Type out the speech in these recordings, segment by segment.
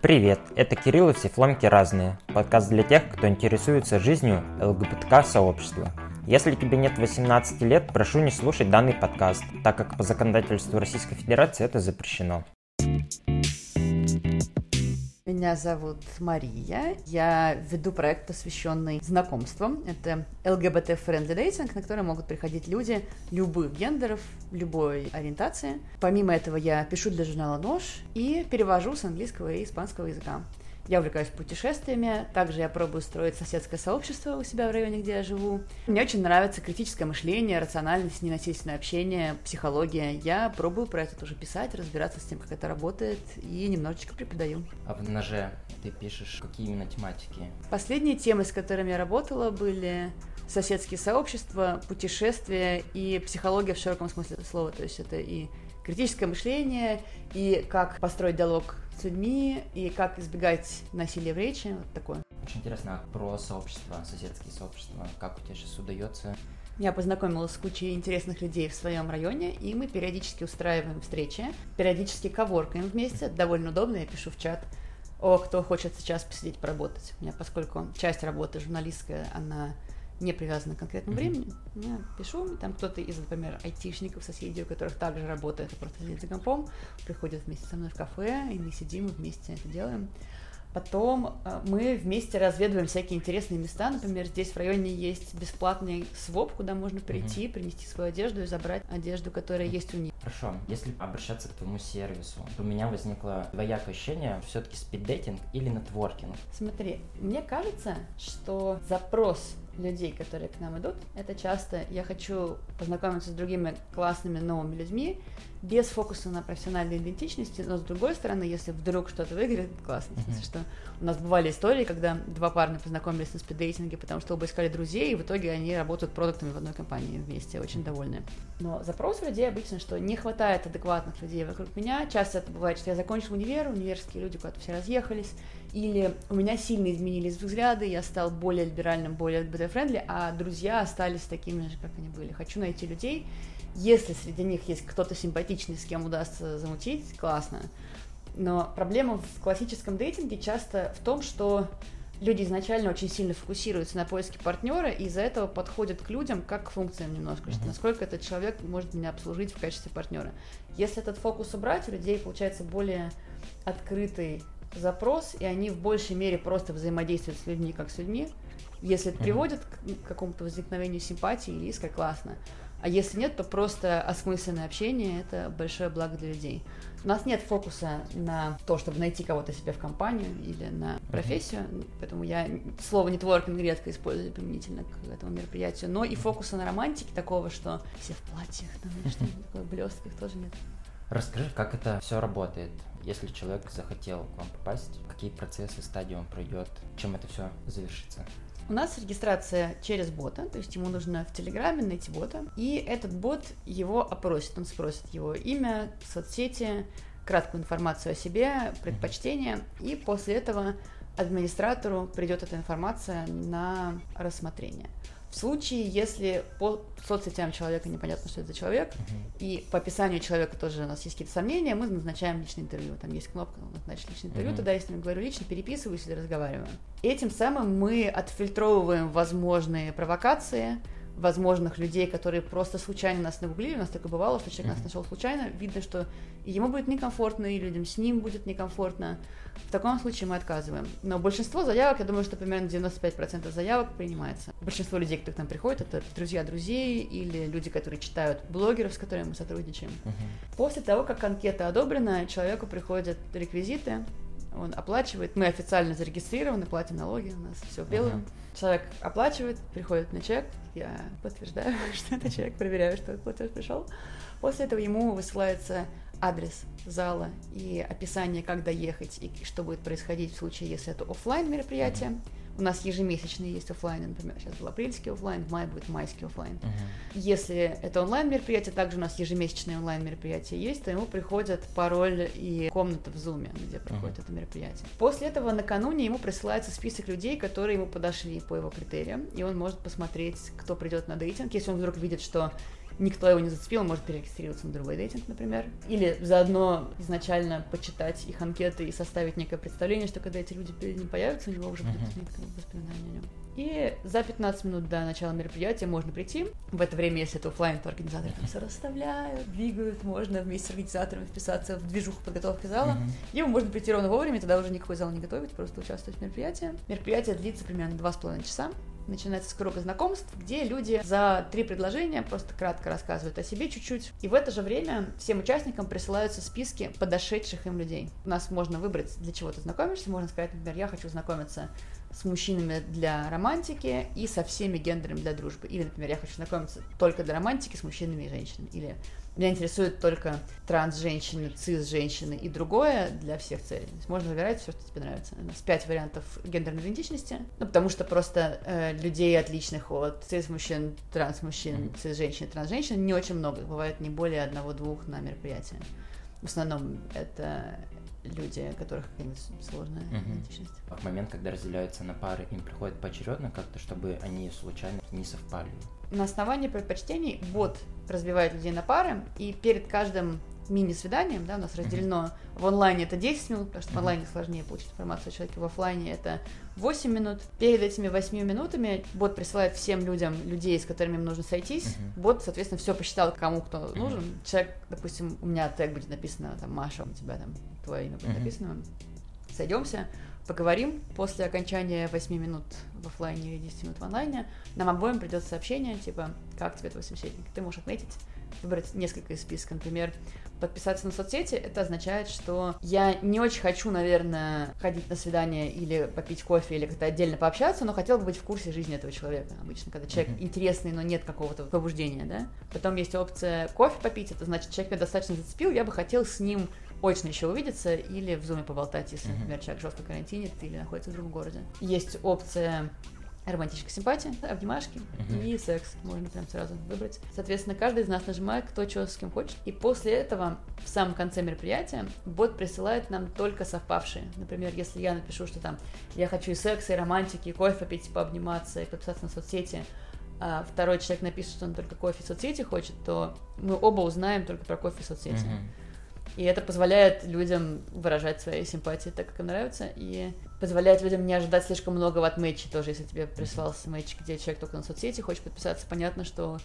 Привет, это Кирилл и все фломки разные. Подкаст для тех, кто интересуется жизнью ЛГБТК-сообщества. Если тебе нет 18 лет, прошу не слушать данный подкаст, так как по законодательству Российской Федерации это запрещено. Меня зовут Мария. Я веду проект, посвященный знакомствам. Это LGBT-friendly dating, на который могут приходить люди любых гендеров, любой ориентации. Помимо этого я пишу для журнала «Нож» и перевожу с английского и испанского языка. Я увлекаюсь путешествиями, также я пробую строить соседское сообщество у себя в районе, где я живу. Мне очень нравится критическое мышление, рациональность, ненасильственное общение, психология. Я пробую про это тоже писать, разбираться с тем, как это работает, и немножечко преподаю. А в «Ноже» ты пишешь какие именно тематики? Последние темы, с которыми я работала, были соседские сообщества, путешествия и психология в широком смысле слова. То есть это и критическое мышление, и как построить диалог с людьми, и как избегать насилия в речи, вот такое. Очень интересно а про сообщества, соседские сообщества. Как у тебя сейчас удается я познакомилась с кучей интересных людей в своем районе, и мы периодически устраиваем встречи, периодически коворкаем вместе, это довольно удобно, я пишу в чат, о, кто хочет сейчас посидеть поработать. У меня, поскольку часть работы журналистская, она не привязаны к конкретному mm-hmm. времени. Я пишу, там кто-то из, например, айтишников, соседей, у которых также работает, просто сидит за компом, приходит вместе со мной в кафе, и мы сидим и вместе это делаем. Потом э, мы вместе разведываем всякие интересные места. Например, здесь в районе есть бесплатный своп, куда можно прийти, mm-hmm. принести свою одежду и забрать одежду, которая есть у них. Хорошо. Если обращаться к твоему сервису, то у меня возникло двоякое ощущение, все-таки спиддейтинг или нетворкинг. Смотри, мне кажется, что запрос людей, которые к нам идут, это часто я хочу познакомиться с другими классными новыми людьми, без фокуса на профессиональной идентичности, но с другой стороны, если вдруг что-то выиграет, классно. Mm-hmm. Смысле, что у нас бывали истории, когда два парня познакомились на спиддейтинге, потому что оба искали друзей, и в итоге они работают продуктами в одной компании вместе, очень довольны. Но запрос у людей обычно, что не хватает адекватных людей вокруг меня. Часто это бывает, что я закончил универ, универские люди куда-то все разъехались, или у меня сильно изменились взгляды, я стал более либеральным, более ЛГБТ- friendly, а друзья остались такими же, как они были. Хочу найти людей, если среди них есть кто-то симпатичный, с кем удастся замутить, классно. Но проблема в классическом дейтинге часто в том, что люди изначально очень сильно фокусируются на поиске партнера, и из-за этого подходят к людям как к функциям немножко, что насколько этот человек может меня обслужить в качестве партнера. Если этот фокус убрать, у людей получается более открытый запрос, и они в большей мере просто взаимодействуют с людьми как с людьми. Если это приводит к какому-то возникновению симпатии или иска, классно. А если нет, то просто осмысленное общение – это большое благо для людей. У нас нет фокуса на то, чтобы найти кого-то себе в компанию или на профессию, поэтому я слово нетворкинг редко использую применительно к этому мероприятию, но и фокуса на романтике такого, что все в платьях, там, что-нибудь такое, блестках тоже нет. Расскажи, как это все работает, если человек захотел к вам попасть, какие процессы, стадии он пройдет, чем это все завершится? У нас регистрация через бота, то есть ему нужно в Телеграме найти бота, и этот бот его опросит, он спросит его имя, соцсети, краткую информацию о себе, предпочтения, и после этого администратору придет эта информация на рассмотрение. В случае, если по соцсетям человека непонятно, что это за человек, uh-huh. и по описанию человека тоже у нас есть какие-то сомнения, мы назначаем личное интервью. Там есть кнопка «Назначить личное интервью», uh-huh. тогда, я говорю лично, переписываюсь или разговариваю. Этим самым мы отфильтровываем возможные провокации, возможных людей, которые просто случайно нас нагуглили, у нас такое бывало, что человек нас нашел случайно, видно, что ему будет некомфортно, и людям с ним будет некомфортно. В таком случае мы отказываем. Но большинство заявок, я думаю, что примерно 95% заявок принимается. Большинство людей, кто к нам приходит, это друзья друзей или люди, которые читают блогеров, с которыми мы сотрудничаем. Uh-huh. После того, как анкета одобрена, человеку приходят реквизиты, он оплачивает, мы официально зарегистрированы, платим налоги, у нас все белое. Uh-huh. Человек оплачивает, приходит на чек, я подтверждаю, что это человек, проверяю, что платеж пришел. После этого ему высылается адрес зала и описание, как доехать и что будет происходить в случае, если это офлайн мероприятие. Uh-huh. У нас ежемесячные есть офлайн, например, сейчас был апрельский офлайн, в мае будет майский офлайн. Uh-huh. Если это онлайн мероприятие, также у нас ежемесячные онлайн мероприятия есть, то ему приходят пароль и комната в зуме, где проходит uh-huh. это мероприятие. После этого накануне ему присылается список людей, которые ему подошли по его критериям, и он может посмотреть, кто придет на дейтинг. Если он вдруг видит, что никто его не зацепил, он может перерегистрироваться на другой дейтинг, например. Или заодно изначально почитать их анкеты и составить некое представление, что когда эти люди перед ним появятся, у него уже будет некоторые воспоминания о нем. И за 15 минут до начала мероприятия можно прийти. В это время, если это офлайн, то организаторы там все расставляют, двигают, можно вместе с организаторами вписаться в движуху подготовки зала. Mm-hmm. Либо можно прийти ровно вовремя, тогда уже никакой зал не готовить, просто участвовать в мероприятии. Мероприятие длится примерно 2,5 часа начинается с круга знакомств, где люди за три предложения просто кратко рассказывают о себе чуть-чуть. И в это же время всем участникам присылаются списки подошедших им людей. У нас можно выбрать, для чего ты знакомишься. Можно сказать, например, я хочу знакомиться с мужчинами для романтики и со всеми гендерами для дружбы. Или, например, я хочу знакомиться только для романтики с мужчинами и женщинами. Или меня интересует только транс-женщины, цис-женщины и другое для всех целей. То есть можно выбирать все, что тебе нравится. У нас пять вариантов гендерной идентичности, ну, потому что просто э, людей отличных от цис-мужчин, транс-мужчин, цис-женщин, транс-женщин не очень много. Бывает не более одного-двух на мероприятии. В основном это люди, у которых какая-нибудь сложная угу. идентичность. В момент, когда разделяются на пары, им приходит поочередно как-то, чтобы они случайно не совпали. На основании предпочтений бот разбивает людей на пары, и перед каждым мини-свиданием, да, у нас разделено в онлайне это 10 минут, потому что в онлайне сложнее получить информацию о человеке, в офлайне это 8 минут. Перед этими 8 минутами бот присылает всем людям людей, с которыми им нужно сойтись. Бот, соответственно, все посчитал, кому кто нужен. Человек, допустим, у меня тег будет написано, там, Маша, у тебя там твое имя будет написано. Сойдемся, поговорим. После окончания 8 минут в офлайне или 10 минут в онлайне нам обоим придет сообщение, типа, как тебе твой собеседник. Ты можешь отметить, выбрать несколько из списка. Например, подписаться на соцсети, это означает, что я не очень хочу, наверное, ходить на свидание или попить кофе, или как-то отдельно пообщаться, но хотела бы быть в курсе жизни этого человека. Обычно, когда человек mm-hmm. интересный, но нет какого-то побуждения, да. Потом есть опция кофе попить, это значит, человек меня достаточно зацепил, я бы хотел с ним очно еще увидеться или в зуме поболтать, если, например, человек жестко карантинит или находится в другом городе. Есть опция романтическая симпатия, обнимашки и секс. Можно прям сразу выбрать. Соответственно, каждый из нас нажимает, кто что с кем хочет. И после этого, в самом конце мероприятия, бот присылает нам только совпавшие. Например, если я напишу, что там я хочу и секса, и романтики, и кофе пить, пообниматься, и подписаться на соцсети, а второй человек напишет, что он только кофе и соцсети хочет, то мы оба узнаем только про кофе и соцсети. Uh-huh. И это позволяет людям выражать свои симпатии так, как им нравится, и позволяет людям не ожидать слишком многого от матча тоже, если тебе прислался матч, где человек только на соцсети хочет подписаться, понятно, что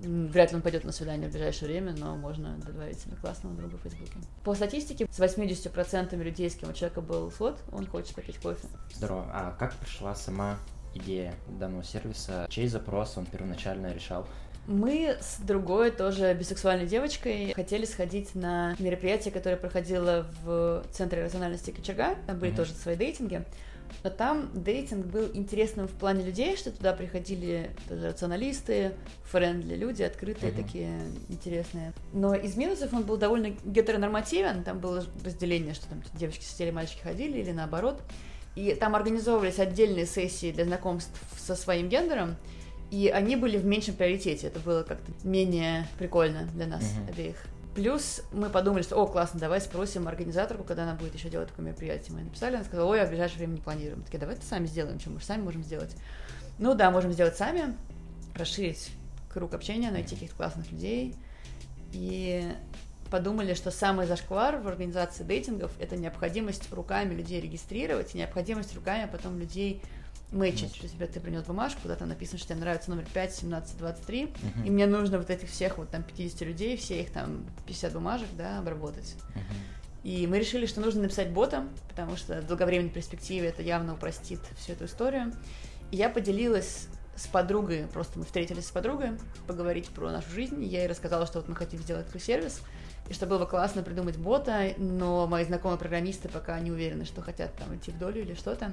Вряд ли он пойдет на свидание в ближайшее время, но можно добавить себе классного друга в Фейсбуке. По статистике, с 80% людей, с кем у человека был слот, он хочет попить кофе. Здорово. А как пришла сама идея данного сервиса? Чей запрос он первоначально решал? Мы с другой тоже бисексуальной девочкой хотели сходить на мероприятие, которое проходило в Центре рациональности Кочерга. Там были mm-hmm. тоже спиддейтинги. Но там дейтинг был интересным в плане людей, что туда приходили тоже рационалисты, friendly люди, открытые mm-hmm. такие интересные. Но из минусов он был довольно гетеронормативен. Там было разделение, что там девочки сидели, мальчики ходили, или наоборот. И там организовывались отдельные сессии для знакомств со своим гендером. И они были в меньшем приоритете. Это было как-то менее прикольно для нас uh-huh. обеих. Плюс мы подумали, что, о, классно, давай спросим организаторку, когда она будет еще делать такое мероприятие. Мы написали, она сказала, ой, а в ближайшее время не планируем. Мы такие, давай это сами сделаем, что мы же сами можем сделать. Ну да, можем сделать сами, расширить круг общения, найти каких-то классных людей. И подумали, что самый зашквар в организации дейтингов – это необходимость руками людей регистрировать, необходимость руками потом людей мэчить, что тебе ты принес бумажку, куда там написано, что тебе нравится номер 5, 17, 23, uh-huh. и мне нужно вот этих всех вот там 50 людей, все их там 50 бумажек, да, обработать. Uh-huh. И мы решили, что нужно написать ботом, потому что в долговременной перспективе это явно упростит всю эту историю. И я поделилась с подругой, просто мы встретились с подругой, поговорить про нашу жизнь, я ей рассказала, что вот мы хотим сделать такой сервис, и что было бы классно придумать бота, но мои знакомые программисты пока не уверены, что хотят там идти в долю или что-то.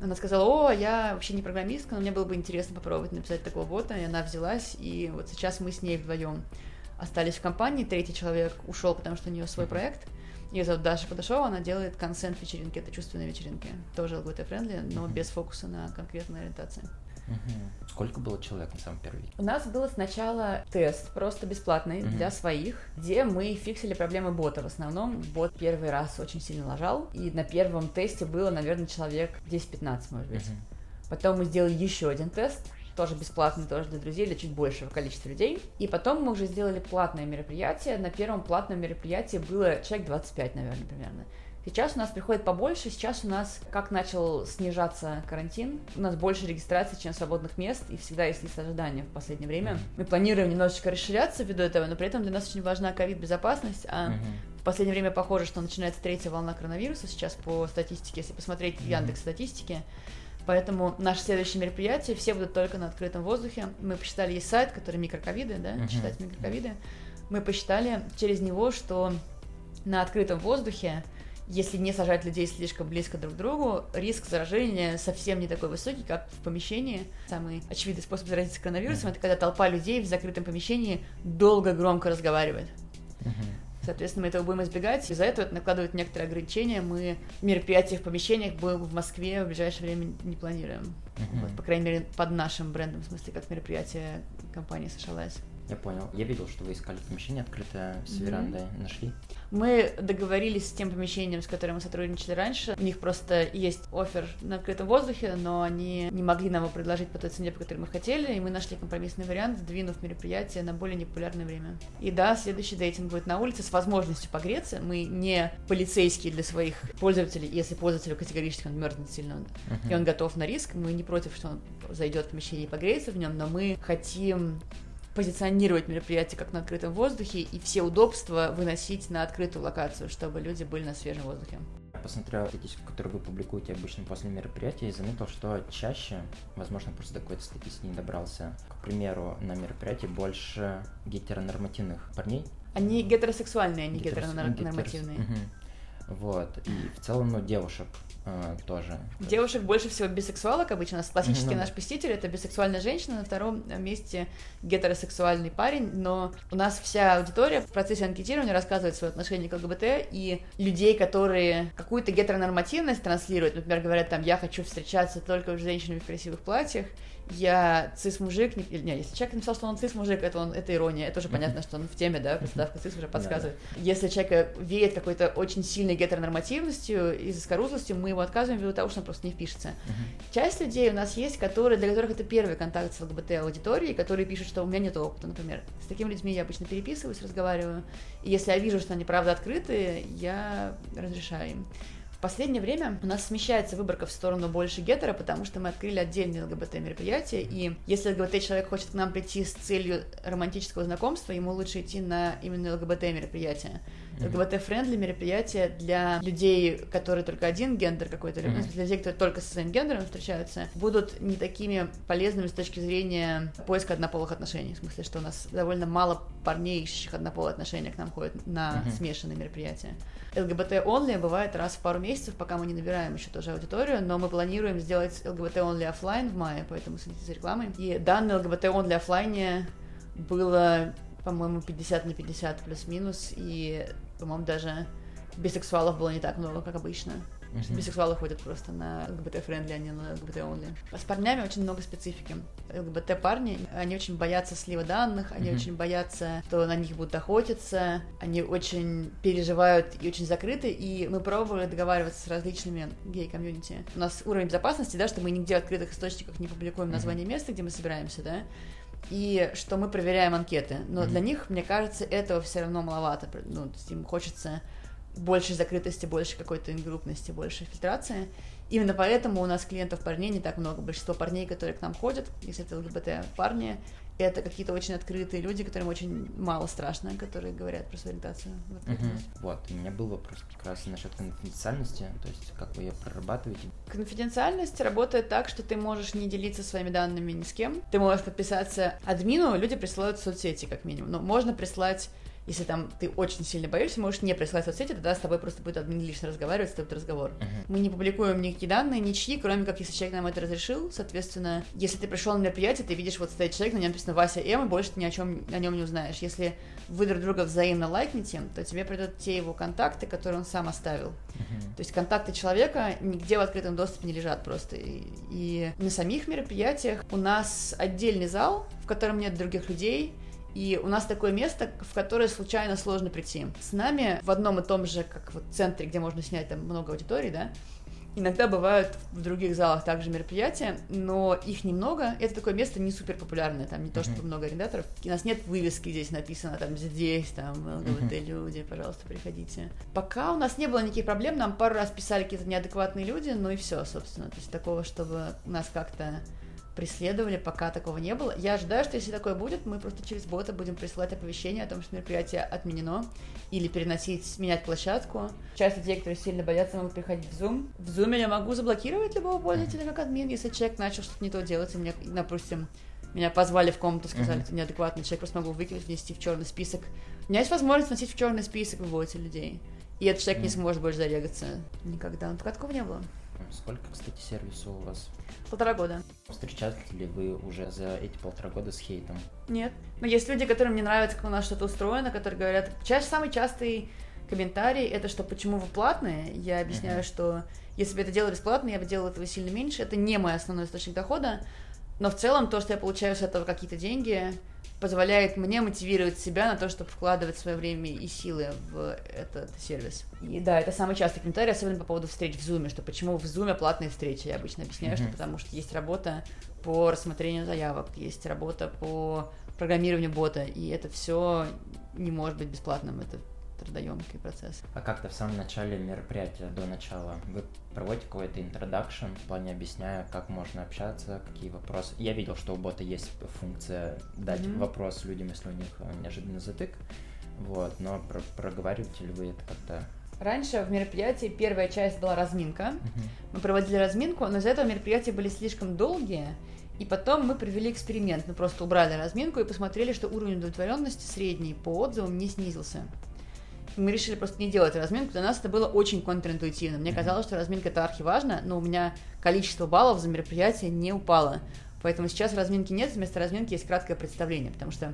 Она сказала, о, я вообще не программистка, но мне было бы интересно попробовать написать такого бота, и она взялась, и вот сейчас мы с ней вдвоем остались в компании, третий человек ушел, потому что у нее свой проект, ее зовут Даша Подошова, она делает consent вечеринки, это чувственные вечеринки, тоже LGBT-friendly, но без фокуса на конкретной ориентации. Угу. Сколько было человек на самом первый? У нас был сначала тест, просто бесплатный угу. для своих, где мы фиксили проблемы бота. В основном бот первый раз очень сильно лажал, и на первом тесте было, наверное, человек 10-15, может быть. Угу. Потом мы сделали еще один тест, тоже бесплатный, тоже для друзей, для чуть большего количества людей. И потом мы уже сделали платное мероприятие. На первом платном мероприятии было человек 25, наверное, примерно. Сейчас у нас приходит побольше, сейчас у нас, как начал снижаться карантин, у нас больше регистраций, чем свободных мест, и всегда есть лист ожидания в последнее время. Мы планируем немножечко расширяться ввиду этого, но при этом для нас очень важна ковид-безопасность, а в последнее время похоже, что начинается третья волна коронавируса сейчас по статистике, если посмотреть Яндекс статистики. Поэтому наше следующее мероприятие, все будут только на открытом воздухе. Мы посчитали, есть сайт, который микроковиды, да, uh-huh. читать микроковиды. Мы посчитали через него, что на открытом воздухе если не сажать людей слишком близко друг к другу, риск заражения совсем не такой высокий, как в помещении. Самый очевидный способ заразиться коронавирусом это когда толпа людей в закрытом помещении долго громко разговаривает. Соответственно, мы этого будем избегать. Из-за этого это накладывает некоторые ограничения. Мы мероприятия в помещениях будем в Москве в ближайшее время не планируем. Uh-huh. Вот, по крайней мере, под нашим брендом, в смысле, как мероприятие компании Socialize. Я понял. Я видел, что вы искали помещение открытое с верандой. Mm-hmm. Нашли? Мы договорились с тем помещением, с которым мы сотрудничали раньше. У них просто есть офер на открытом воздухе, но они не могли нам его предложить по той цене, по которой мы хотели, и мы нашли компромиссный вариант, сдвинув мероприятие на более непопулярное время. И да, следующий дейтинг будет на улице с возможностью погреться. Мы не полицейские для своих пользователей, если пользователю категорически он мерзнет сильно, uh-huh. и он готов на риск. Мы не против, что он зайдет в помещение и погреется в нем, но мы хотим позиционировать мероприятие как на открытом воздухе и все удобства выносить на открытую локацию, чтобы люди были на свежем воздухе. Посмотрел статистику, которую вы публикуете обычно после мероприятия, и заметил, что чаще, возможно, просто до какой-то статистики не добрался, к примеру, на мероприятии больше гетеронормативных парней. Они гетеросексуальные, а не гетеронормативные. Гетерос... Угу. Вот, и в целом, ну, девушек а, тоже. Девушек больше всего бисексуалок обычно. Классический ну, наш посетитель это бисексуальная женщина, на втором месте гетеросексуальный парень, но у нас вся аудитория в процессе анкетирования рассказывает свое отношение к ЛГБТ, и людей, которые какую-то гетеронормативность транслируют, например, говорят там, я хочу встречаться только с женщинами в красивых платьях, я цис-мужик, не, не, если человек написал, что он цис-мужик, это, он, это ирония, это уже понятно, что он в теме, да, приставка цис уже подсказывает. Если человек веет какой-то очень сильной гетеронормативностью и заскорузлостью, мы его отказываем ввиду того, что он просто не впишется. Часть людей у нас есть, которые, для которых это первый контакт с ЛГБТ-аудиторией, которые пишут, что у меня нет опыта, например. С такими людьми я обычно переписываюсь, разговариваю, и если я вижу, что они правда открыты, я разрешаю им последнее время у нас смещается выборка в сторону больше гетеро, потому что мы открыли отдельные ЛГБТ-мероприятия, и если ЛГБТ-человек хочет к нам прийти с целью романтического знакомства, ему лучше идти на именно ЛГБТ-мероприятие. ЛГБТ-френдли мероприятия для людей, которые только один гендер какой-то, mm-hmm. для людей, которые только со своим гендером встречаются, будут не такими полезными с точки зрения поиска однополых отношений. В смысле, что у нас довольно мало парней, ищущих однополые отношения, к нам ходят на mm-hmm. смешанные мероприятия. ЛГБТ-only бывает раз в пару месяцев, пока мы не набираем еще тоже аудиторию, но мы планируем сделать ЛГБТ-only офлайн в мае, поэтому следите за рекламой. И на данном ЛГБТ-only офлайне было, по-моему, 50 на 50 плюс-минус, и, по-моему, даже бисексуалов было не так много, как обычно. Mm-hmm. Бисексуалы ходят просто на ЛГБТ-френдли, а не на ЛГБТ-only. С парнями очень много специфики. ЛГБТ-парни, они очень боятся слива данных, они mm-hmm. очень боятся, что на них будут охотиться, они очень переживают и очень закрыты, и мы пробовали договариваться с различными гей-комьюнити. У нас уровень безопасности, да, что мы нигде в открытых источниках не публикуем название mm-hmm. места, где мы собираемся, да, и что мы проверяем анкеты. Но mm-hmm. для них, мне кажется, этого все равно маловато. Ну, им хочется больше закрытости, больше какой-то ингруппности, больше фильтрации. Именно поэтому у нас клиентов парней не так много. Большинство парней, которые к нам ходят, если это ЛГБТ парни, это какие-то очень открытые люди, которым очень мало страшно, которые говорят про свою ориентацию. Угу. Вот, у меня был вопрос как раз насчет конфиденциальности, то есть как вы ее прорабатываете? Конфиденциальность работает так, что ты можешь не делиться своими данными ни с кем. Ты можешь подписаться админу, люди присылают в соцсети как минимум. Но можно прислать если там ты очень сильно боишься, можешь не присылать соцсети, тогда с тобой просто будет админ лично разговаривать, с тобой разговор. Uh-huh. Мы не публикуем никакие данные, ничьи, кроме как если человек нам это разрешил. Соответственно, если ты пришел на мероприятие, ты видишь вот стоит человек, на нем написано Вася М, и больше ты ни о чем о нем не узнаешь. Если вы друг друга взаимно лайкнете, то тебе придут те его контакты, которые он сам оставил. Uh-huh. То есть контакты человека нигде в открытом доступе не лежат просто. И, и на самих мероприятиях у нас отдельный зал, в котором нет других людей, и у нас такое место, в которое случайно сложно прийти. С нами в одном и том же, как вот центре, где можно снять там много аудиторий, да, Иногда бывают в других залах также мероприятия, но их немного. Это такое место не супер популярное, там не то, чтобы много арендаторов. У нас нет вывески здесь написано, там здесь, там ЛГБТ-люди, пожалуйста, приходите. Пока у нас не было никаких проблем, нам пару раз писали какие-то неадекватные люди, ну и все, собственно. То есть такого, чтобы нас как-то преследовали, пока такого не было. Я ожидаю, что если такое будет, мы просто через бота будем присылать оповещение о том, что мероприятие отменено, или переносить, менять площадку. Часть людей, которые сильно боятся, могут приходить в Zoom. В Zoom я могу заблокировать любого пользователя как админ, если человек начал что-то не то делать, и мне, допустим, меня позвали в комнату, сказали, ты неадекватный человек, просто могу выкинуть, внести в черный список. У меня есть возможность вносить в черный список в боте людей. И этот человек не сможет больше зарегаться никогда. Но пока такого не было. Сколько, кстати, сервисов у вас? Полтора года. Встречались ли вы уже за эти полтора года с хейтом? Нет. Но есть люди, которым не нравится, как у нас что-то устроено, которые говорят... Чаще самый частый комментарий это что почему вы платные. Я объясняю, uh-huh. что если бы это дело бесплатно, я бы делала этого сильно меньше. Это не мой основной источник дохода. Но в целом то, что я получаю с этого какие-то деньги, позволяет мне мотивировать себя на то, чтобы вкладывать свое время и силы в этот сервис. И да, это самый частый комментарий, особенно по поводу встреч в Zoom, что почему в Zoom платные встречи. Я обычно объясняю, mm-hmm. что потому что есть работа по рассмотрению заявок, есть работа по программированию бота, и это все не может быть бесплатным. Это трудоемкий процесс. А как-то в самом начале мероприятия, до начала, вы проводите какой-то интродакшн, в плане объясняя, как можно общаться, какие вопросы. Я видел, что у бота есть функция дать mm-hmm. вопрос людям, если у них э, неожиданный затык. Вот, но про- проговариваете ли вы это как-то Раньше в мероприятии первая часть была разминка. Uh-huh. Мы проводили разминку, но из-за этого мероприятия были слишком долгие. И потом мы провели эксперимент. Мы просто убрали разминку и посмотрели, что уровень удовлетворенности средний по отзывам не снизился мы решили просто не делать разминку. Для нас это было очень контринтуитивно. Мне казалось, что разминка это архиважно, но у меня количество баллов за мероприятие не упало. Поэтому сейчас разминки нет, вместо разминки есть краткое представление, потому что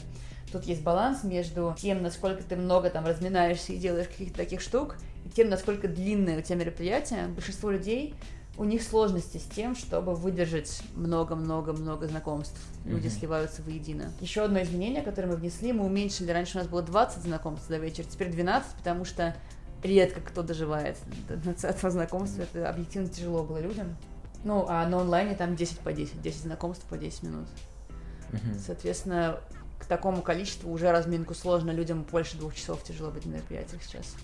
тут есть баланс между тем, насколько ты много там разминаешься и делаешь каких-то таких штук, и тем, насколько длинное у тебя мероприятие. Большинство людей у них сложности с тем, чтобы выдержать много-много-много знакомств. Люди mm-hmm. сливаются воедино. Еще одно изменение, которое мы внесли, мы уменьшили, раньше у нас было 20 знакомств до вечера, теперь 12, потому что редко кто доживает до 20 знакомства, это объективно тяжело было людям. Ну, а на онлайне там 10 по 10, 10 знакомств по 10 минут. Mm-hmm. Соответственно, к такому количеству уже разминку сложно, людям больше двух часов тяжело быть на мероприятиях сейчас.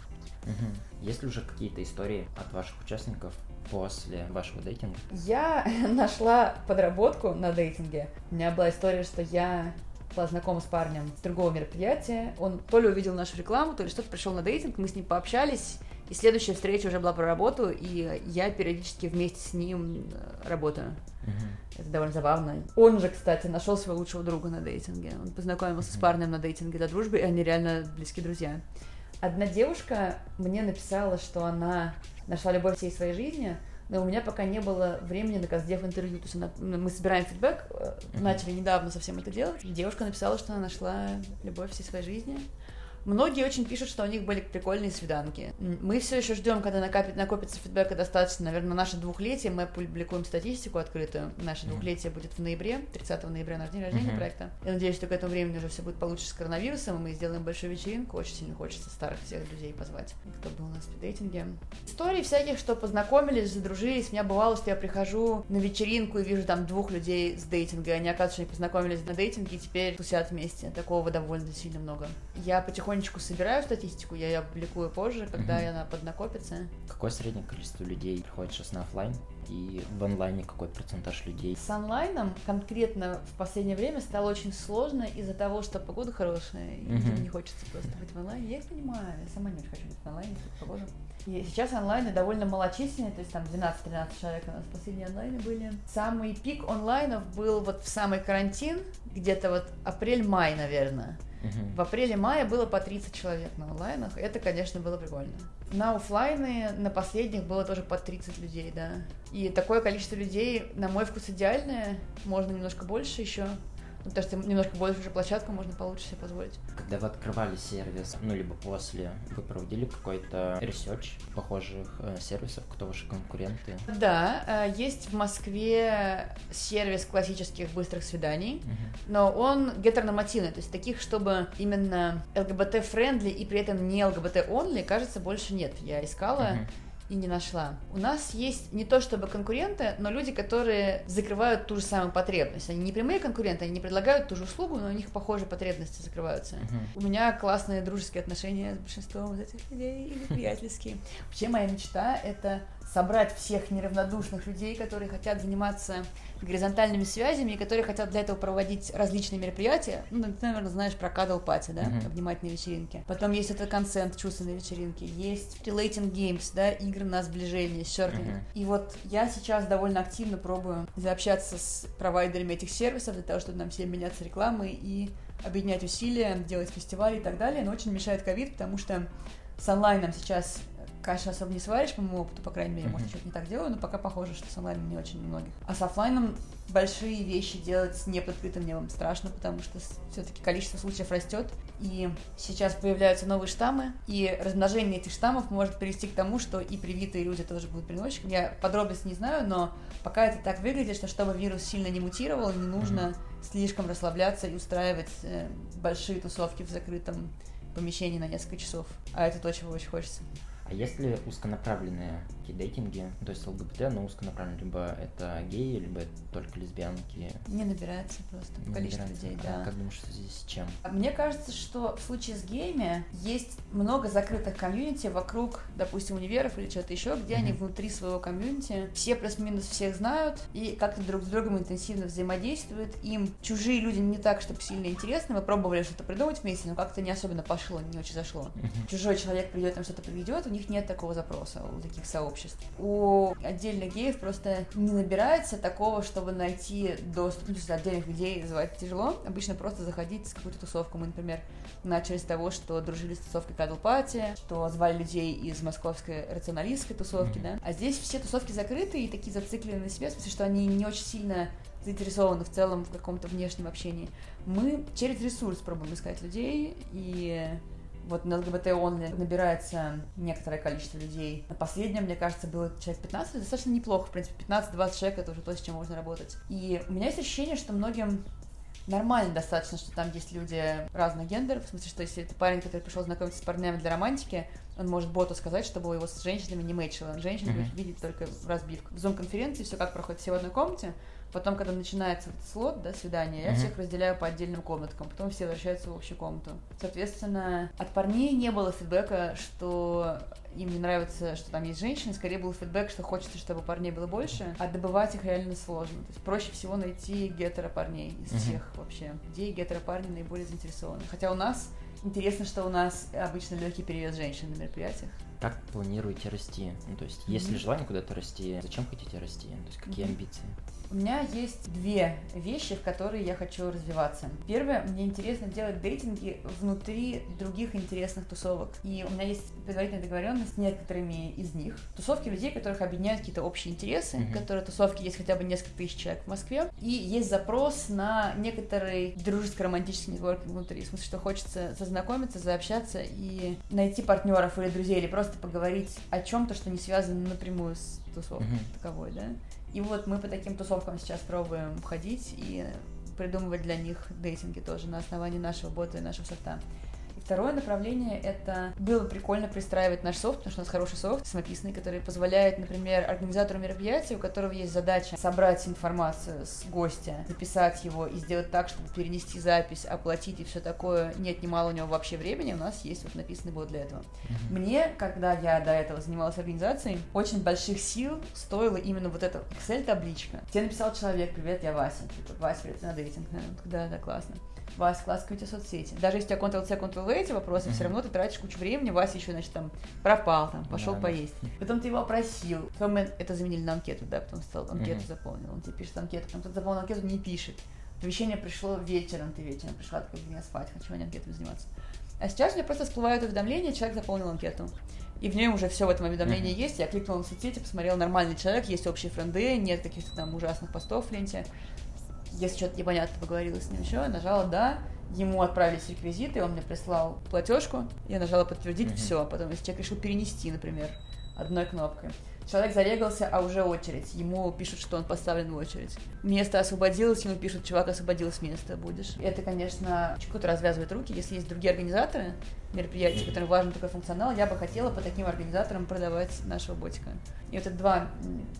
Угу. Есть ли уже какие-то истории от ваших участников после вашего дейтинга? Я нашла подработку на дейтинге. У меня была история, что я была знакома с парнем с другого мероприятия. Он то ли увидел нашу рекламу, то ли что-то пришел на дейтинг, мы с ним пообщались, и следующая встреча уже была про работу, и я периодически вместе с ним э, работаю. Uh-huh. Это довольно забавно. Он же, кстати, нашел своего лучшего друга на дейтинге. Он познакомился uh-huh. с парнем на дейтинге до дружбы, и они реально близкие друзья. Одна девушка мне написала, что она нашла любовь всей своей жизни, но у меня пока не было времени на каздев интервью. То есть она, ну, мы собираем фидбэк, э, начали недавно совсем это делать. Девушка написала, что она нашла любовь всей своей жизни. Многие очень пишут, что у них были прикольные свиданки. Мы все еще ждем, когда накопит, накопится фидбэка достаточно. Наверное, на наше двухлетие мы публикуем статистику открытую. Наше двухлетие будет в ноябре, 30 ноября, на день рождения mm-hmm. проекта. Я надеюсь, что к этому времени уже все будет получше с коронавирусом, и мы сделаем большую вечеринку. Очень сильно хочется старых всех друзей позвать, кто был у нас в дейтинге. Истории всяких, что познакомились, задружились. У меня бывало, что я прихожу на вечеринку и вижу там двух людей с дейтинга, и они, оказывается, они познакомились на дейтинге и теперь тусят вместе. Такого довольно сильно много. Я потихоньку потихонечку собираю статистику, я ее публикую позже, когда mm-hmm. она поднакопится. Какое среднее количество людей приходит сейчас на офлайн? И в онлайне какой процентаж людей? С онлайном конкретно в последнее время стало очень сложно из-за того, что погода хорошая, и mm-hmm. не хочется просто быть в онлайне. Я их понимаю, я сама не очень хочу быть в онлайне, тут погода. И сейчас онлайны довольно малочисленные, то есть там 12-13 человек у нас последние онлайны были. Самый пик онлайнов был вот в самый карантин, где-то вот апрель-май, наверное. В апреле-мае было по 30 человек на онлайнах. Это, конечно, было прикольно. На офлайны на последних было тоже по 30 людей, да. И такое количество людей, на мой вкус, идеальное. Можно немножко больше еще. Ну, потому что немножко больше уже площадку можно получше себе позволить. Когда вы открывали сервис, ну, либо после, вы проводили какой-то research похожих э, сервисов, кто ваши конкуренты? Да, э, есть в Москве сервис классических быстрых свиданий, uh-huh. но он гетеронормативный, то есть таких, чтобы именно ЛГБТ-френдли и при этом не ЛГБТ-only, кажется, больше нет. Я искала, uh-huh и не нашла. У нас есть не то чтобы конкуренты, но люди, которые закрывают ту же самую потребность. Они не прямые конкуренты, они не предлагают ту же услугу, но у них похожие потребности закрываются. Uh-huh. У меня классные дружеские отношения с большинством из этих людей, или приятельские. Вообще моя мечта — это собрать всех неравнодушных людей, которые хотят заниматься горизонтальными связями, и которые хотят для этого проводить различные мероприятия. Ну, ты, наверное, знаешь про cuddle party, да, uh-huh. обнимательные вечеринки. Потом есть это консент, чувственные вечеринки. Есть relating games, да, игры на сближение, серфинг. Uh-huh. И вот я сейчас довольно активно пробую заобщаться с провайдерами этих сервисов для того, чтобы нам всем меняться рекламой и объединять усилия, делать фестивали и так далее. Но очень мешает ковид, потому что с онлайном сейчас каши особо не сваришь, по моему опыту, по крайней мере, может, что-то не так делаю, но пока похоже, что с онлайном не очень многих. А с офлайном большие вещи делать с неподкрытым небом страшно, потому что все-таки количество случаев растет, и сейчас появляются новые штаммы, и размножение этих штаммов может привести к тому, что и привитые люди тоже будут приносчиками. Я подробности не знаю, но пока это так выглядит, что чтобы вирус сильно не мутировал, не нужно слишком расслабляться и устраивать э, большие тусовки в закрытом помещении на несколько часов. А это то, чего очень хочется. А есть ли узконаправленные такие дейтинги, то есть ЛГБТ, но узконаправленные, либо это геи, либо это только лесбиянки? Не набирается просто не количество набирается. людей, а да. Как думаешь, в связи с чем? Мне кажется, что в случае с геями есть много закрытых комьюнити вокруг, допустим, универов или чего-то еще, где mm-hmm. они внутри своего комьюнити все плюс-минус всех знают и как-то друг с другом интенсивно взаимодействуют. Им чужие люди не так, чтобы сильно интересны. Мы пробовали что-то придумать вместе, но как-то не особенно пошло, не очень зашло. Mm-hmm. Чужой человек придет, там что-то приведет, у них нет такого запроса у таких сообществ. У отдельных геев просто не набирается такого, чтобы найти доступ, ну, то есть отдельных людей называть тяжело. Обычно просто заходить с какую-то тусовку. Мы, например, начали с того, что дружили с тусовкой Cuddle Party, что звали людей из московской рационалистской тусовки, mm-hmm. да. А здесь все тусовки закрыты и такие зациклены на себе, в смысле, что они не очень сильно заинтересованы в целом в каком-то внешнем общении. Мы через ресурс пробуем искать людей и вот на ЛГБТ онли набирается некоторое количество людей. На последнем, мне кажется, было человек 15, достаточно неплохо, в принципе, 15-20 человек, это уже то, с чем можно работать. И у меня есть ощущение, что многим нормально достаточно, что там есть люди разных гендеров, в смысле, что если это парень, который пришел знакомиться с парнями для романтики, он может боту сказать, чтобы его с женщинами не мэчило. Он женщин mm-hmm. будет видеть только в разбивках. В зум-конференции все как проходит, все в одной комнате, Потом, когда начинается этот слот, да, свидание, я mm-hmm. всех разделяю по отдельным комнаткам, потом все возвращаются в общую комнату. Соответственно, от парней не было фидбэка, что им не нравится, что там есть женщины, скорее был фидбэк, что хочется, чтобы парней было больше, а добывать их реально сложно. То есть проще всего найти гетеро парней из mm-hmm. всех вообще. Где гетеро парни наиболее заинтересованы. Хотя у нас интересно, что у нас обычно легкий перевес женщин на мероприятиях. Как планируете расти? Ну, то есть, mm-hmm. есть ли желание куда-то расти? Зачем хотите расти? То есть, какие mm-hmm. амбиции? У меня есть две вещи, в которые я хочу развиваться. Первое, мне интересно делать дейтинги внутри других интересных тусовок. И у меня есть предварительная договоренность с некоторыми из них. Тусовки людей, которых объединяют какие-то общие интересы, mm-hmm. которые тусовки есть хотя бы несколько тысяч человек в Москве. И есть запрос на некоторый дружеско-романтический нетворкинг внутри. В смысле, что хочется зазнакомиться, заобщаться и найти партнеров или друзей, или просто поговорить о чем-то, что не связано напрямую с тусовкой mm-hmm. таковой, да. И вот мы по таким тусовкам сейчас пробуем ходить и придумывать для них дейтинги тоже на основании нашего бота и нашего софта. Второе направление — это было прикольно пристраивать наш софт, потому что у нас хороший софт самописный, который позволяет, например, организатору мероприятия, у которого есть задача собрать информацию с гостя, записать его и сделать так, чтобы перенести запись, оплатить и все такое. Нет, немало у него вообще времени, у нас есть вот написанный бот для этого. Mm-hmm. Мне, когда я до этого занималась организацией, очень больших сил стоило именно вот эта Excel-табличка. Тебе написал человек, привет, я Вася. Типа, Вася, привет, на дейтинг. Да, да, классно. Вася, класс, какие у тебя соцсети. Даже если у тебя Ctrl-C, Ctrl-V эти вопросы, mm-hmm. все равно ты тратишь кучу времени, Вася еще, значит, там, пропал, там, пошел да, поесть. Да. Потом ты его опросил. Потом мы это заменили на анкету, да, потом стал анкету mm-hmm. заполнил, он тебе пишет анкету, потом кто заполнил анкету, не пишет. Оповещение пришло вечером, ты вечером пришла, такой, я спать, хочу я анкету заниматься. А сейчас у меня просто всплывает уведомление, человек заполнил анкету. И в ней уже все в этом уведомлении mm-hmm. есть. Я кликнула на соцсети, посмотрел, нормальный человек, есть общие френды, нет каких-то там ужасных постов в ленте. Если что-то непонятно поговорила с ним еще, я нажала «да», ему отправились реквизиты, он мне прислал платежку, я нажала подтвердить, mm-hmm. все. Потом, если человек решил перенести, например, одной кнопкой, Человек зарегался, а уже очередь. Ему пишут, что он поставлен в очередь. Место освободилось, ему пишут, чувак, освободилось место, будешь. Это, конечно, чуть-чуть развязывает руки. Если есть другие организаторы мероприятий, которым важен такой функционал, я бы хотела по таким организаторам продавать нашего ботика. И вот это два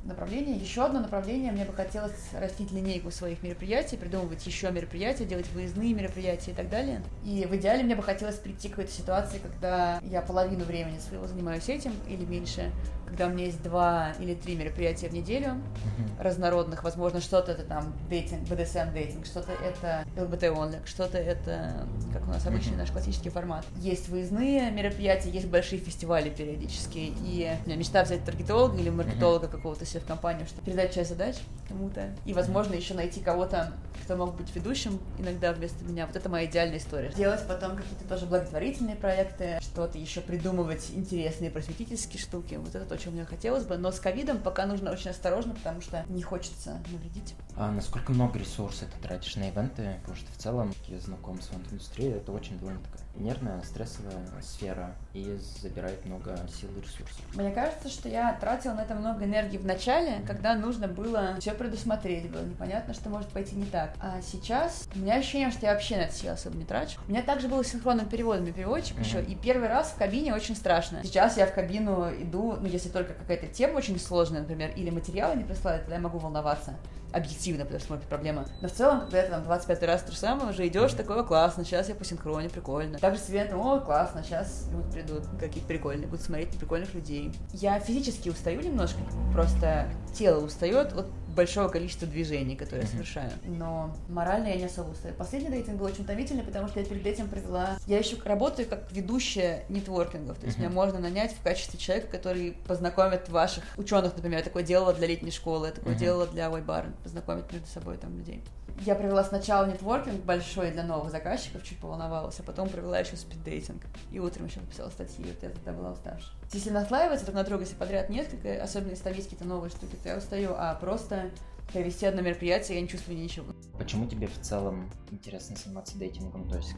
направления. Еще одно направление, мне бы хотелось растить линейку своих мероприятий, придумывать еще мероприятия, делать выездные мероприятия и так далее. И в идеале мне бы хотелось прийти к какой-то ситуации, когда я половину времени своего занимаюсь этим или меньше, когда у меня есть два или три мероприятия в неделю uh-huh. разнородных, возможно, что-то это там дейтинг, BDSM дейтинг, что-то это ЛГБТ онлик, что-то это, как у нас обычный uh-huh. наш классический формат. Есть выездные мероприятия, есть большие фестивали периодически, и у меня мечта взять таргетолога или маркетолога uh-huh. какого-то себе в компанию, чтобы передать часть задач кому-то, и, возможно, еще найти кого-то, кто мог быть ведущим иногда вместо меня. Вот это моя идеальная история. Делать потом какие-то тоже благотворительные проекты, что-то еще придумывать интересные просветительские штуки. Вот это то, чем мне хотелось бы. Но с ковидом пока нужно очень осторожно, потому что не хочется навредить. А насколько много ресурсов ты тратишь на ивенты? Потому что в целом, я знаком с ивент-индустрией, это очень довольно такая нервная, стрессовая сфера и забирает много сил и ресурсов. Мне кажется, что я тратила на это много энергии в начале, когда нужно было все предусмотреть, было непонятно, что может пойти не так. А сейчас у меня ощущение, что я вообще на это сил особо не трачу. У меня также было синхронным переводом и переводчик mm-hmm. еще, и первый раз в кабине очень страшно. Сейчас я в кабину иду, ну, если только какая-то тема очень сложная, например, или материалы не присылают, тогда я могу волноваться объективно, потому что может проблема. Но в целом, когда ты там 25 раз то же самое, уже идешь, такое классно, сейчас я по синхроне, прикольно. Также себе там, о, классно, сейчас люди придут, какие-то прикольные, будут смотреть на прикольных людей. Я физически устаю немножко, просто тело устает от большого количества движений, которые я совершаю. Но морально я не особо устаю. Последний дейтинг был очень утомительный, потому что я перед этим провела... Я еще работаю как ведущая нетворкингов, то есть меня можно нанять в качестве человека, который познакомит ваших ученых, например, я такое делала для летней школы, я такое делала для White познакомить между собой там людей. Я провела сначала нетворкинг большой для новых заказчиков, чуть поволновалась, а потом провела еще спиддейтинг. И утром еще написала статьи, вот я тогда была уставшая. Если наслаиваться друг на друга, если подряд несколько, особенно если там есть какие-то новые штуки, то я устаю, а просто провести одно мероприятие, я не чувствую ничего. Почему тебе в целом интересно заниматься дейтингом? То есть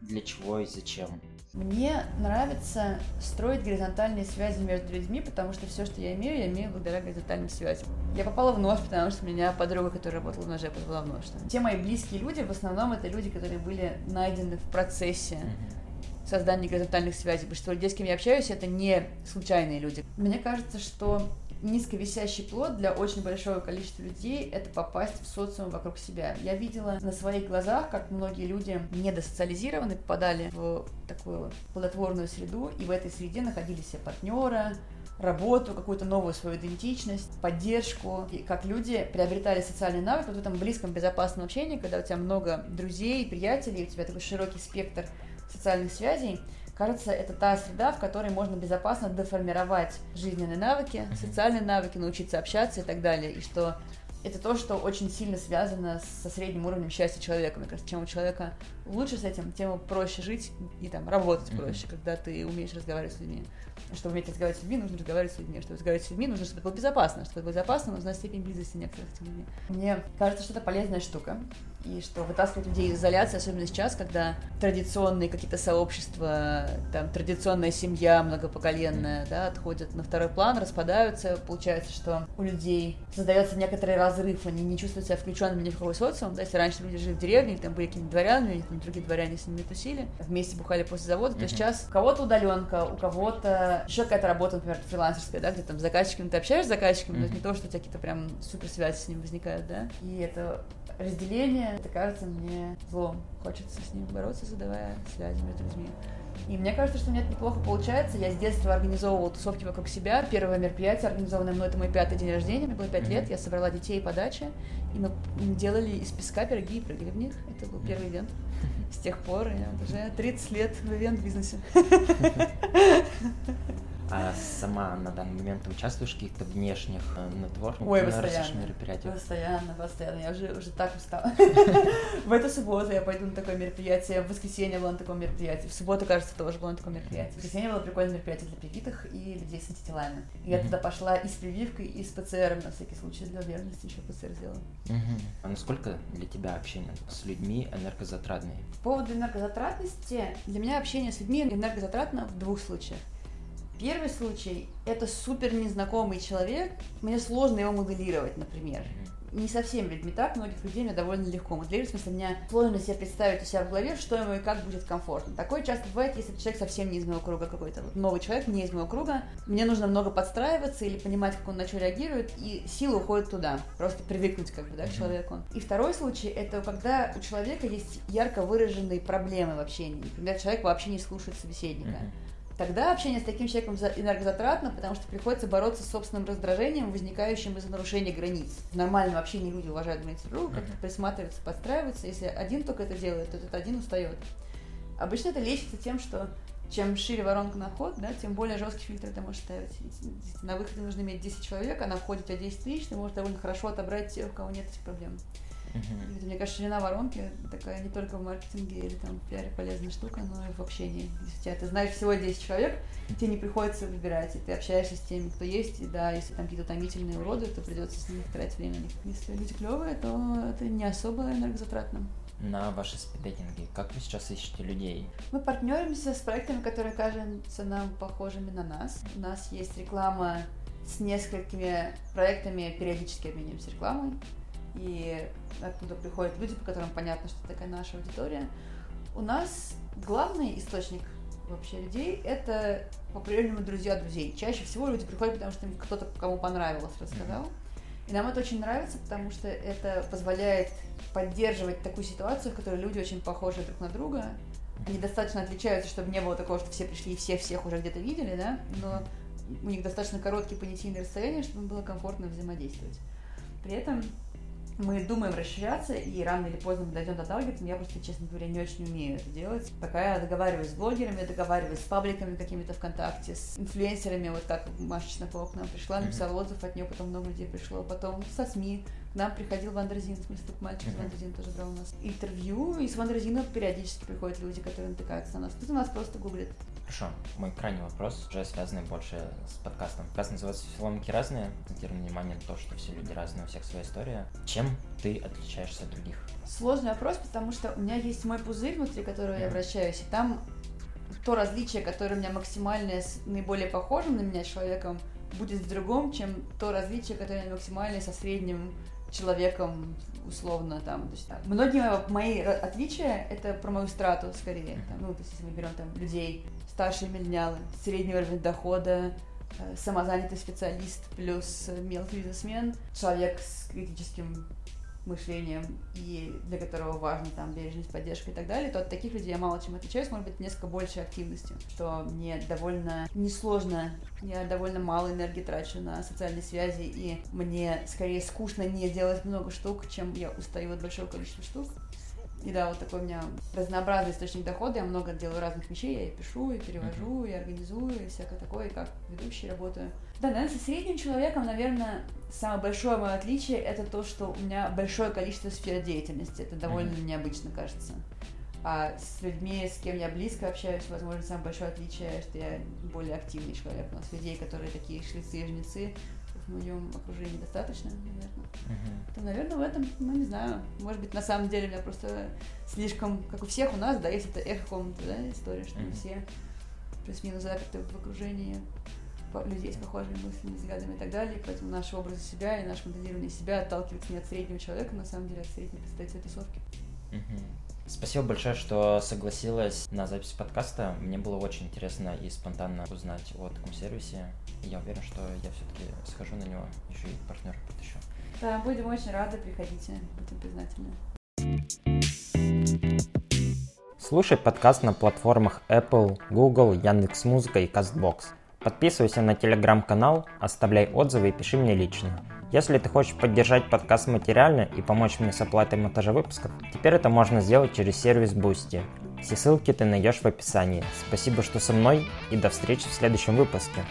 для чего и зачем? Мне нравится строить горизонтальные связи между людьми, потому что все, что я имею, я имею благодаря горизонтальным связям. Я попала в нож, потому что меня подруга, которая работала в ноже, попала в нож. Те мои близкие люди, в основном это люди, которые были найдены в процессе создания горизонтальных связей. Большинство людей, с кем я общаюсь, это не случайные люди. Мне кажется, что низковисящий плод для очень большого количества людей — это попасть в социум вокруг себя. Я видела на своих глазах, как многие люди недосоциализированы попадали в такую плодотворную среду, и в этой среде находили себе партнера, работу, какую-то новую свою идентичность, поддержку, и как люди приобретали социальный навык вот в этом близком, безопасном общении, когда у тебя много друзей, приятелей, у тебя такой широкий спектр социальных связей, Кажется, это та среда, в которой можно безопасно деформировать жизненные навыки, социальные навыки, научиться общаться и так далее. И что это то, что очень сильно связано со средним уровнем счастья человека. Мне кажется, чем у человека лучше с этим, тем проще жить и там работать проще, когда ты умеешь разговаривать с людьми. Чтобы уметь разговаривать с людьми, нужно разговаривать с людьми. Чтобы разговаривать с людьми, нужно, чтобы это было безопасно. Чтобы это было безопасно, нужна степень близости некоторых с людьми. Мне кажется, что это полезная штука и что вытаскивать людей из изоляции, особенно сейчас, когда традиционные какие-то сообщества, там, традиционная семья многопоколенная, да, отходят на второй план, распадаются, получается, что у людей создается некоторый разрыв, они не чувствуют себя включенными ни в какой социум, да, если раньше люди жили в деревне, там были какие-нибудь дворяне, там другие дворяне с ними тусили, вместе бухали после завода, то сейчас у кого-то удаленка, у кого-то еще какая-то работа, например, фрилансерская, да, где там с заказчиками ты общаешься с заказчиками, но это не то, что у тебя какие-то прям супер связи с ним возникают, да, и это разделение, это кажется мне злом. Хочется с ним бороться, задавая связи между людьми. И мне кажется, что у меня это неплохо получается. Я с детства организовывала тусовки вокруг себя. Первое мероприятие, организованное мной, это мой пятый день рождения. Мне было пять лет. Я собрала детей по даче. И мы делали из песка пироги и прыгали в них. Это был первый ивент. С тех пор я уже 30 лет в ивент-бизнесе. А сама на данный момент участвуешь в каких-то внешних э, нетворкингах, Ой, постоянно, мероприятиях? Постоянно, постоянно. Я уже, уже так устала. В эту субботу я пойду на такое мероприятие, в воскресенье было на таком мероприятии, в субботу, кажется, тоже было на таком мероприятии. В воскресенье было прикольное мероприятие для привитых и людей с антителами. Я туда пошла и с прививкой, и с ПЦРом, на всякий случай, для уверенности еще ПЦР сделала. А насколько для тебя общение с людьми энергозатратное? По поводу энергозатратности, для меня общение с людьми энергозатратно в двух случаях. Первый случай – это супер незнакомый человек, мне сложно его моделировать, например. Не со всеми людьми так, многих людей мне довольно легко моделировать, в смысле, мне сложно себе представить у себя в голове, что ему и как будет комфортно. Такое часто бывает, если человек совсем не из моего круга какой-то, вот новый человек, не из моего круга, мне нужно много подстраиваться или понимать, как он на что реагирует, и сила уходит туда, просто привыкнуть как бы, да, к человеку. И второй случай – это когда у человека есть ярко выраженные проблемы в общении. Например, человек вообще не слушает собеседника. Тогда общение с таким человеком энергозатратно, потому что приходится бороться с собственным раздражением, возникающим из-за нарушения границ. В нормальном общении люди уважают границы друга, как-то присматриваются, подстраиваются. Если один только это делает, то этот один устает. Обычно это лечится тем, что чем шире воронка на вход, да, тем более жесткий фильтр ты можешь ставить. На выходе нужно иметь 10 человек, а на входе у тебя 10 тысяч, ты можешь довольно хорошо отобрать тех, у кого нет этих проблем. Uh-huh. Это, мне кажется, ширина воронки такая не только в маркетинге или там в пиаре полезная штука, но и в общении. Если тебя, ты знаешь всего 10 человек, тебе не приходится выбирать, и ты общаешься с теми, кто есть, и да, если там какие-то томительные уроды, то придется с ними тратить время на них. Если люди клевые, то это не особо энергозатратно. На ваши спиддейтинги, как вы сейчас ищете людей? Мы партнеримся с проектами, которые кажутся нам похожими на нас. У нас есть реклама с несколькими проектами, периодически обмениваемся рекламой и оттуда приходят люди, по которым понятно, что такая наша аудитория. У нас главный источник вообще людей это по-прежнему друзья друзей. Чаще всего люди приходят, потому что кто-то кому понравилось рассказал. И нам это очень нравится, потому что это позволяет поддерживать такую ситуацию, в которой люди очень похожи друг на друга. Они достаточно отличаются, чтобы не было такого, что все пришли и все всех уже где-то видели, да, но у них достаточно короткие понятийные расстояния, чтобы было комфортно взаимодействовать. При этом мы думаем расширяться, и рано или поздно мы дойдем до таргета, но я просто, честно говоря, не очень умею это делать. Пока я договариваюсь с блогерами, договариваюсь с пабликами какими-то ВКонтакте, с инфлюенсерами, вот как Маша Чеснокова к нам пришла, написала отзыв, от нее потом много людей пришло, потом со СМИ, к нам приходил Wonderzine, в смысле, мальчик из Wonderzine тоже брал у нас интервью, и с Wonderzine а периодически приходят люди, которые натыкаются на нас. Тут у нас просто гуглят Хорошо, мой крайний вопрос, уже связанный больше с подкастом. Подкаст называется «Филомки разные», акцентируем внимание на то, что все люди разные, у всех своя история. Чем ты отличаешься от других? Сложный вопрос, потому что у меня есть мой пузырь, внутри которого mm. я вращаюсь, и там то различие, которое у меня максимальное, с наиболее похожим на меня человеком, будет в другом, чем то различие, которое максимальное со средним человеком условно там. То есть, там, многие мои отличия это про мою страту скорее. Там, ну, то есть, если мы берем там людей старшие миллениалы, средний уровень дохода, э, самозанятый специалист плюс мелкий бизнесмен, человек с критическим мышлением и для которого важна там бережность, поддержка и так далее, то от таких людей я мало чем отличаюсь, может быть, несколько большей активностью, что мне довольно несложно, я довольно мало энергии трачу на социальные связи, и мне скорее скучно не делать много штук, чем я устаю от большого количества штук. И да, вот такой у меня разнообразный источник дохода. Я много делаю разных вещей. Я и пишу, и перевожу, и организую, и всякое такое, и как ведущий работаю. Да, наверное, со средним человеком, наверное, самое большое мое отличие это то, что у меня большое количество сфер деятельности. Это довольно mm-hmm. необычно, кажется. А с людьми, с кем я близко общаюсь, возможно, самое большое отличие, что я более активный человек. У нас людей, которые такие шлицы и жнецы, в моем окружении достаточно, наверное. Uh-huh. То, наверное, в этом, ну, не знаю, может быть, на самом деле у меня просто слишком, как у всех у нас, да, есть это эхо-комната, да, история, что uh-huh. мы все плюс-минус заперты в окружении людей с похожими мыслями, взглядами и так далее, поэтому наши образы себя и наше моделирование себя отталкивается не от среднего человека, на самом деле, от средней представителя тусовки. Спасибо большое, что согласилась на запись подкаста. Мне было очень интересно и спонтанно узнать о таком сервисе. Я уверен, что я все-таки схожу на него, еще и партнера подыщу. Да, будем очень рады, приходите, будем признательны. Слушай подкаст на платформах Apple, Google, Яндекс.Музыка и CastBox. Подписывайся на телеграм-канал, оставляй отзывы и пиши мне лично. Если ты хочешь поддержать подкаст материально и помочь мне с оплатой монтажа выпусков, теперь это можно сделать через сервис Boosty. Все ссылки ты найдешь в описании. Спасибо, что со мной и до встречи в следующем выпуске.